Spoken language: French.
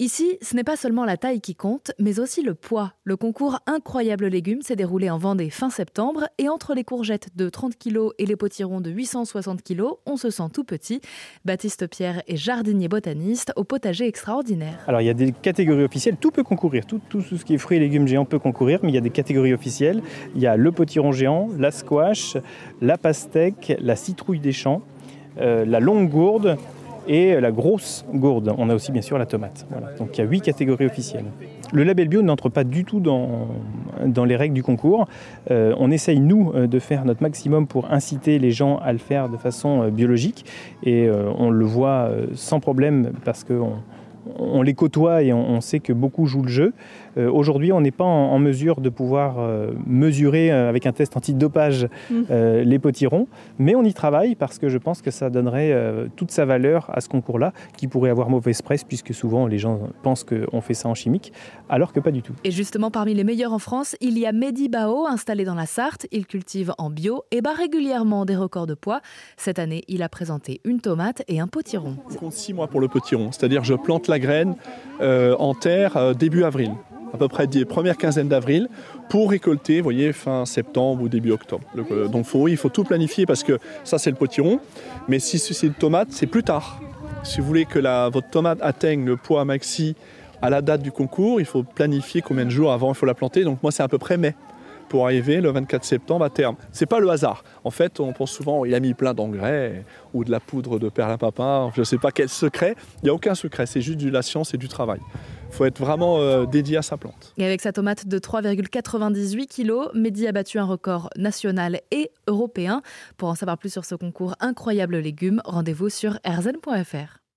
Ici, ce n'est pas seulement la taille qui compte, mais aussi le poids. Le concours Incroyable Légumes s'est déroulé en Vendée fin septembre et entre les courgettes de 30 kg et les potirons de 860 kg, on se sent tout petit. Baptiste Pierre est jardinier botaniste au potager extraordinaire. Alors il y a des catégories officielles, tout peut concourir, tout, ce qui est fruits et légumes géants peut concourir, mais il y a des catégories officielles. Il y a le potiron géant, la squash, la pastèque, la citrouille des champs, euh, la longue gourde, et la grosse gourde. On a aussi bien sûr la tomate. Donc il y a huit catégories officielles. Le label bio n'entre pas du tout dans, dans les règles du concours. Euh, on essaye, nous, euh, de faire notre maximum pour inciter les gens à le faire de façon euh, biologique. Et on le voit sans problème parce qu'on on les côtoie et on, sait que beaucoup jouent le jeu. Euh, aujourd'hui, on n'est pas en, mesure de pouvoir euh, mesurer euh, avec un test antidopage mm. les potirons, mais on y travaille parce que je pense que ça donnerait toute sa valeur à ce concours-là, qui pourrait avoir mauvaise presse puisque souvent les gens pensent qu'on fait ça en chimique, alors que pas du tout. Et justement, parmi les meilleurs en France, il y a Mehdi Bao, installé dans la Sarthe. Il cultive en bio et bat régulièrement des records de poids. Cette année, il a présenté une tomate et un potiron. Je compte six mois pour le potiron, c'est-à-dire je plante la graine en terre début avril à peu près des premières quinzaines d'avril pour récolter, voyez, fin septembre ou début octobre. Euh, donc il faut tout planifier parce que ça c'est le potiron, mais si c'est une tomate, c'est plus tard. Si vous voulez que votre tomate atteigne le poids maxi à la date du concours, il faut planifier combien de jours avant il faut la planter. Donc moi c'est à peu près mai pour arriver le 24 septembre à terme. C'est pas le hasard. En fait, on pense souvent il a mis plein d'engrais ou de la poudre de perlimpinpin. Je ne sais pas quel secret. Il n'y a aucun secret. C'est juste de la science et du travail. Il faut être vraiment euh, dédié à sa plante. Et avec sa tomate de 3,98 kg, Mehdi a battu un record national et européen. Pour en savoir plus sur ce concours incroyable légumes, rendez-vous sur rzn.fr.